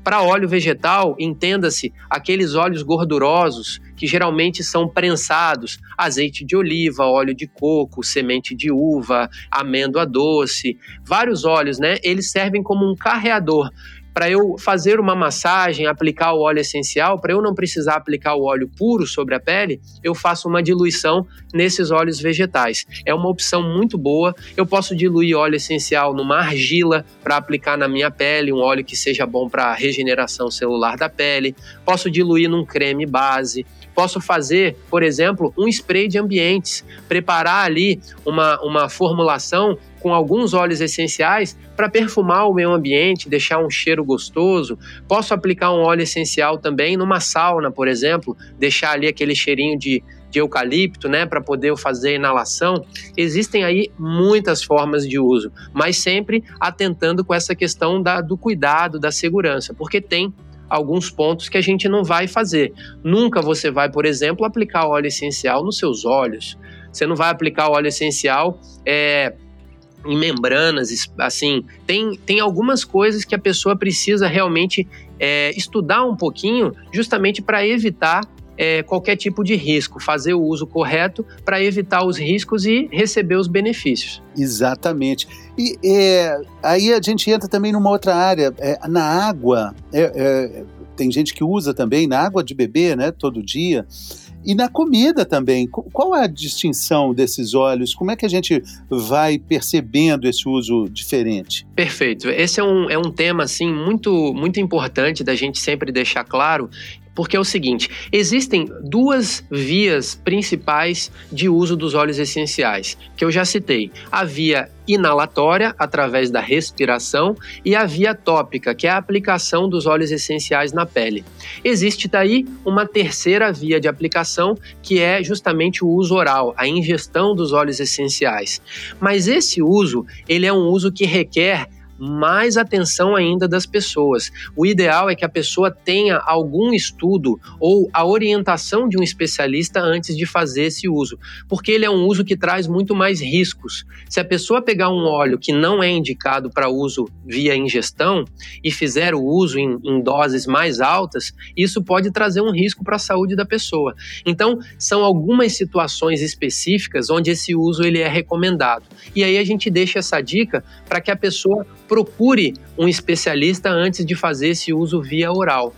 Para óleo vegetal, entenda-se aqueles óleos gordurosos que geralmente são prensados, azeite de oliva, óleo de coco, semente de uva, amêndoa doce, vários óleos, né? Eles servem como um carreador para eu fazer uma massagem, aplicar o óleo essencial, para eu não precisar aplicar o óleo puro sobre a pele, eu faço uma diluição nesses óleos vegetais. É uma opção muito boa. Eu posso diluir óleo essencial numa argila para aplicar na minha pele, um óleo que seja bom para regeneração celular da pele. Posso diluir num creme base. Posso fazer, por exemplo, um spray de ambientes, preparar ali uma, uma formulação com alguns óleos essenciais para perfumar o meio ambiente, deixar um cheiro gostoso. Posso aplicar um óleo essencial também numa sauna, por exemplo, deixar ali aquele cheirinho de, de eucalipto, né, para poder fazer inalação. Existem aí muitas formas de uso, mas sempre atentando com essa questão da, do cuidado, da segurança, porque tem alguns pontos que a gente não vai fazer. Nunca você vai, por exemplo, aplicar óleo essencial nos seus olhos. Você não vai aplicar óleo essencial é, em membranas, assim, tem, tem algumas coisas que a pessoa precisa realmente é, estudar um pouquinho, justamente para evitar é, qualquer tipo de risco, fazer o uso correto para evitar os riscos e receber os benefícios. Exatamente. E é, aí a gente entra também numa outra área, é, na água. É, é, tem gente que usa também na água de beber, né, todo dia. E na comida também, qual é a distinção desses óleos? Como é que a gente vai percebendo esse uso diferente? Perfeito. Esse é um, é um tema assim muito, muito importante da gente sempre deixar claro porque é o seguinte: existem duas vias principais de uso dos óleos essenciais, que eu já citei. A via inalatória, através da respiração, e a via tópica, que é a aplicação dos óleos essenciais na pele. Existe daí uma terceira via de aplicação, que é justamente o uso oral, a ingestão dos óleos essenciais. Mas esse uso, ele é um uso que requer mais atenção ainda das pessoas. O ideal é que a pessoa tenha algum estudo ou a orientação de um especialista antes de fazer esse uso, porque ele é um uso que traz muito mais riscos. Se a pessoa pegar um óleo que não é indicado para uso via ingestão e fizer o uso em, em doses mais altas, isso pode trazer um risco para a saúde da pessoa. Então, são algumas situações específicas onde esse uso ele é recomendado. E aí a gente deixa essa dica para que a pessoa procure um especialista antes de fazer esse uso via oral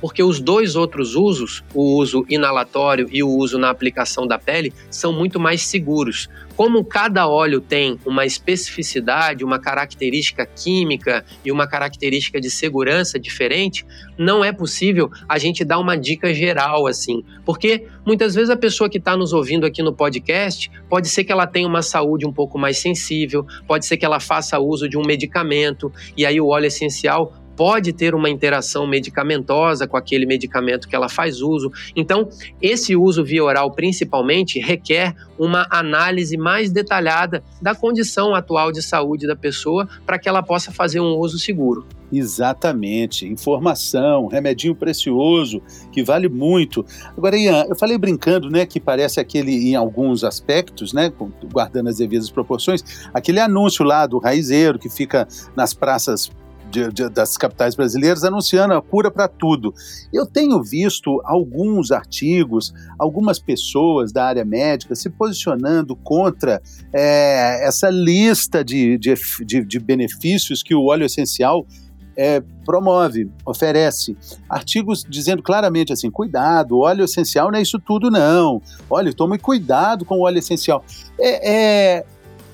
porque os dois outros usos, o uso inalatório e o uso na aplicação da pele, são muito mais seguros. Como cada óleo tem uma especificidade, uma característica química e uma característica de segurança diferente, não é possível a gente dar uma dica geral assim. Porque muitas vezes a pessoa que está nos ouvindo aqui no podcast pode ser que ela tenha uma saúde um pouco mais sensível, pode ser que ela faça uso de um medicamento e aí o óleo essencial pode ter uma interação medicamentosa com aquele medicamento que ela faz uso. Então, esse uso via oral, principalmente, requer uma análise mais detalhada da condição atual de saúde da pessoa para que ela possa fazer um uso seguro. Exatamente, informação, remedinho precioso que vale muito. Agora, Ian, eu falei brincando, né, que parece aquele em alguns aspectos, né, guardando as devidas proporções, aquele anúncio lá do raizeiro que fica nas praças de, de, das capitais brasileiras anunciando a cura para tudo. Eu tenho visto alguns artigos, algumas pessoas da área médica se posicionando contra é, essa lista de, de, de, benefícios que o óleo essencial é, promove, oferece artigos dizendo claramente assim: cuidado, óleo essencial não é isso tudo, não. Olha, tome cuidado com o óleo essencial. É, é,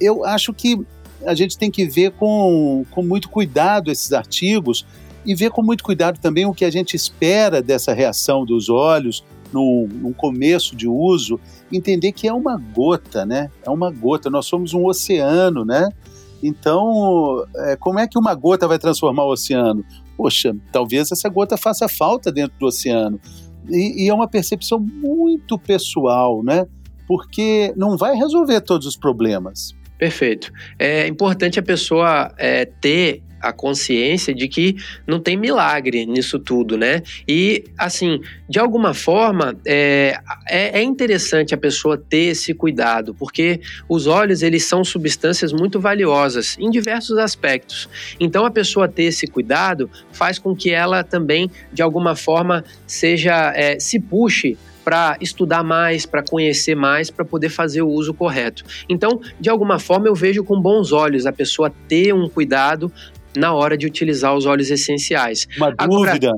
eu acho que a gente tem que ver com, com muito cuidado esses artigos e ver com muito cuidado também o que a gente espera dessa reação dos olhos no, no começo de uso, entender que é uma gota, né? É uma gota, nós somos um oceano, né? Então, é, como é que uma gota vai transformar o oceano? Poxa, talvez essa gota faça falta dentro do oceano. E, e é uma percepção muito pessoal, né? Porque não vai resolver todos os problemas. Perfeito. É importante a pessoa é, ter a consciência de que não tem milagre nisso tudo, né? E, assim, de alguma forma, é, é, é, interessante a pessoa ter esse cuidado, porque os óleos, eles são substâncias muito valiosas em diversos aspectos. Então, a pessoa ter esse cuidado faz com que ela também, de alguma forma, seja, é, se puxe para estudar mais, para conhecer mais, para poder fazer o uso correto. Então, de alguma forma, eu vejo com bons olhos a pessoa ter um cuidado na hora de utilizar os óleos essenciais. Uma dúvida.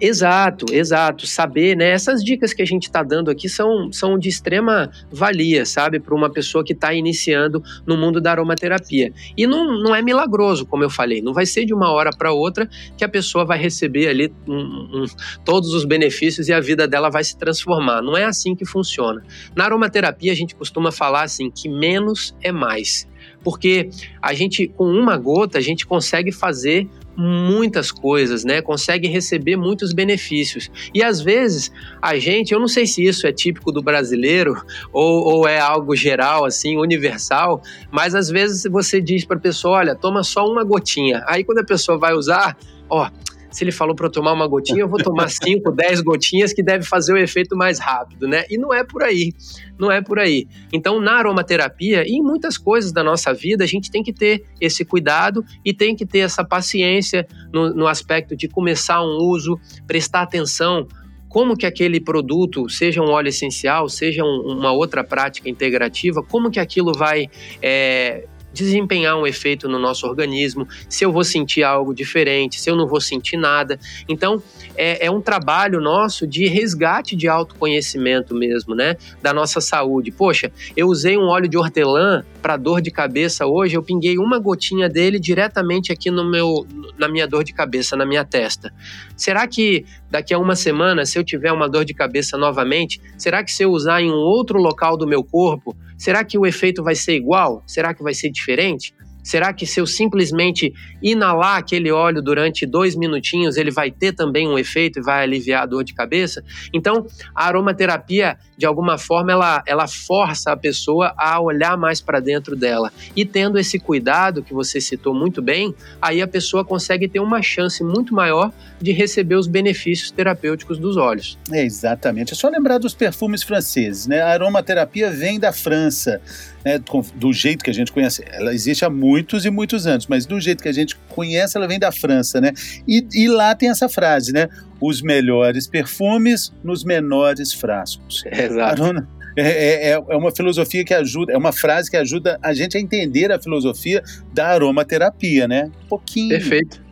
Exato, exato. Saber, né? Essas dicas que a gente está dando aqui são, são de extrema valia, sabe, para uma pessoa que está iniciando no mundo da aromaterapia. E não, não é milagroso, como eu falei, não vai ser de uma hora para outra que a pessoa vai receber ali um, um, todos os benefícios e a vida dela vai se transformar. Não é assim que funciona. Na aromaterapia, a gente costuma falar assim que menos é mais. porque a gente, com uma gota, a gente consegue fazer muitas coisas, né? Consegue receber muitos benefícios. E às vezes a gente, eu não sei se isso é típico do brasileiro ou, ou é algo geral, assim, universal, mas às vezes você diz para a pessoa: olha, toma só uma gotinha. Aí quando a pessoa vai usar, ó, se ele falou para eu tomar uma gotinha, eu vou tomar 5, 10 gotinhas que deve fazer o efeito mais rápido, né? E não é por aí, não é por aí. Então, na aromaterapia e em muitas coisas da nossa vida, a gente tem que ter esse cuidado e tem que ter essa paciência no, no aspecto de começar um uso, prestar atenção como que aquele produto, seja um óleo essencial, seja um, uma outra prática integrativa, como que aquilo vai é, desempenhar um efeito no nosso organismo, se eu vou sentir algo diferente, se eu não vou sentir nada. Então, é, é um trabalho nosso de resgate de autoconhecimento mesmo, né? Da nossa saúde. Poxa, eu usei um óleo de hortelã para dor de cabeça hoje, eu pinguei uma gotinha dele diretamente aqui no meu, na minha dor de cabeça, na minha testa. Será que daqui a uma semana, se eu tiver uma dor de cabeça novamente, será que se eu usar em um outro local do meu corpo, será que o efeito vai ser igual? Será que vai ser diferente? Será que se eu simplesmente inalar aquele óleo durante dois minutinhos, ele vai ter também um efeito e vai aliviar a dor de cabeça? Então, a aromaterapia, de alguma forma, ela, ela força a pessoa a olhar mais para dentro dela. E tendo esse cuidado que você citou muito bem, aí a pessoa consegue ter uma chance muito maior de receber os benefícios terapêuticos dos óleos. É, exatamente. É só lembrar dos perfumes franceses, né? A aromaterapia vem da França né, do jeito que a gente conhece. Ela existe há muitos e muitos anos, mas do jeito que a gente conhece, ela vem da França, né? E, e lá tem essa frase, né? Os melhores perfumes nos menores frascos. Exato. Arona, é, é, é, uma filosofia que ajuda, é uma frase que ajuda a gente a entender a filosofia da aromaterapia, né? Um pouquinho. Perfeito.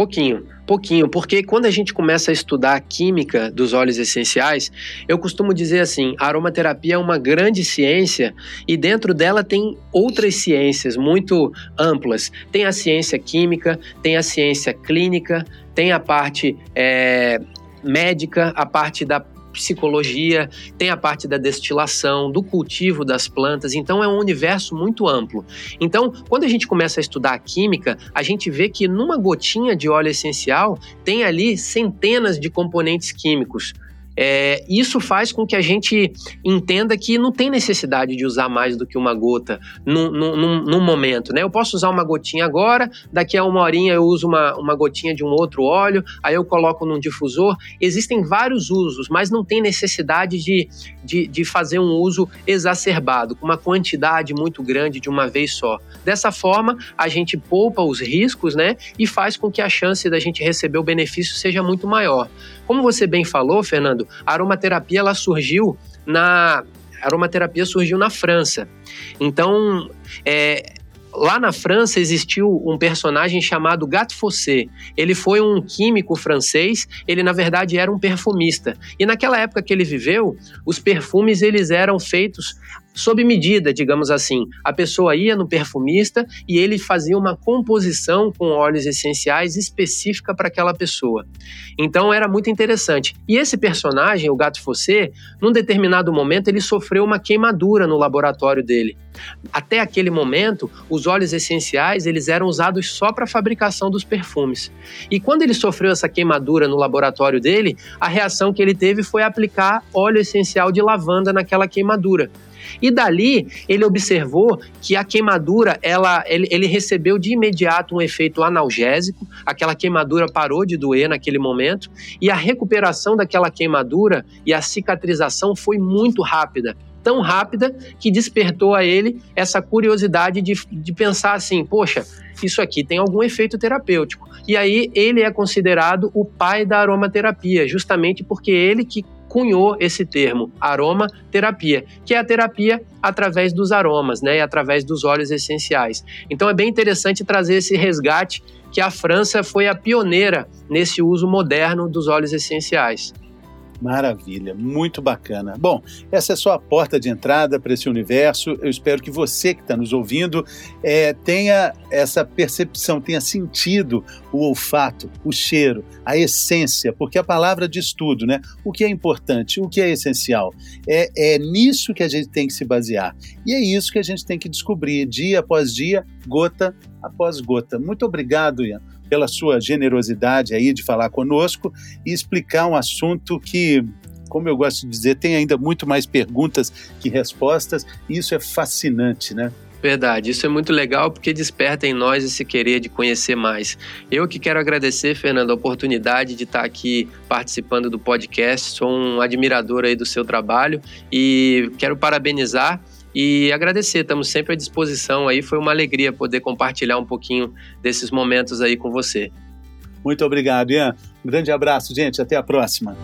Pouquinho pouquinho, porque quando a gente começa a estudar a química dos óleos essenciais, eu costumo dizer assim: a aromaterapia é uma grande ciência e dentro dela tem outras ciências muito amplas. Tem a ciência química, tem a ciência clínica, tem a parte é, médica, a parte da psicologia, tem a parte da destilação, do cultivo das plantas, então é um universo muito amplo. Então, quando a gente começa a estudar a química, a gente vê que numa gotinha de óleo essencial tem ali centenas de componentes químicos. É, isso faz com que a gente entenda que não tem necessidade de usar mais do que uma gota num, num, num, momento, né? Eu posso usar uma gotinha agora, daqui a uma horinha eu uso uma, uma gotinha de um outro óleo, aí eu coloco num difusor. Existem vários usos, mas não tem necessidade de, de, de fazer um uso exacerbado, com uma quantidade muito grande de uma vez só. Dessa forma, a gente poupa os riscos, né? E faz com que a chance da gente receber o benefício seja muito maior. Como você bem falou, Fernando, a aromaterapia ela surgiu na a aromaterapia surgiu na França. Então, é, lá na França existiu um personagem chamado Gat Fossé. Ele foi um químico francês, ele na verdade era um perfumista. E naquela época que ele viveu, os perfumes eles eram feitos sob medida, digamos assim. A pessoa ia no perfumista e ele fazia uma composição com óleos essenciais específica para aquela pessoa. Então era muito interessante. E esse personagem, o Gato Fossé, num determinado momento ele sofreu uma queimadura no laboratório dele. Até aquele momento, os óleos essenciais eles eram usados só para a fabricação dos perfumes. E quando ele sofreu essa queimadura no laboratório dele, a reação que ele teve foi aplicar óleo essencial de lavanda naquela queimadura. E dali ele observou que a queimadura, ela, ele, ele recebeu de imediato um efeito analgésico, aquela queimadura parou de doer naquele momento, e a recuperação daquela queimadura e a cicatrização foi muito rápida. Tão rápida que despertou a ele essa curiosidade de, de pensar assim: poxa, isso aqui tem algum efeito terapêutico. E aí ele é considerado o pai da aromaterapia, justamente porque ele que cunhou esse termo, aromaterapia, que é a terapia através dos aromas, né, e através dos óleos essenciais. Então é bem interessante trazer esse resgate que a França foi a pioneira nesse uso moderno dos óleos essenciais. Maravilha, muito bacana. Bom, essa é só a porta de entrada para esse universo. Eu espero que você que está nos ouvindo é, tenha essa percepção, tenha sentido o olfato, o cheiro, a essência, porque a palavra diz tudo, né? O que é importante, o que é essencial. É, é nisso que a gente tem que se basear. E é isso que a gente tem que descobrir dia após dia, gota após gota. Muito obrigado, Ian pela sua generosidade aí de falar conosco e explicar um assunto que, como eu gosto de dizer, tem ainda muito mais perguntas que respostas, e isso é fascinante, né? Verdade, isso é muito legal porque desperta em nós esse querer de conhecer mais. Eu que quero agradecer, Fernando, a oportunidade de estar aqui participando do podcast. Sou um admirador aí do seu trabalho e quero parabenizar e agradecer. Estamos sempre à disposição aí. Foi uma alegria poder compartilhar um pouquinho desses momentos aí com você. Muito obrigado, Ian. Um grande abraço, gente. Até a próxima.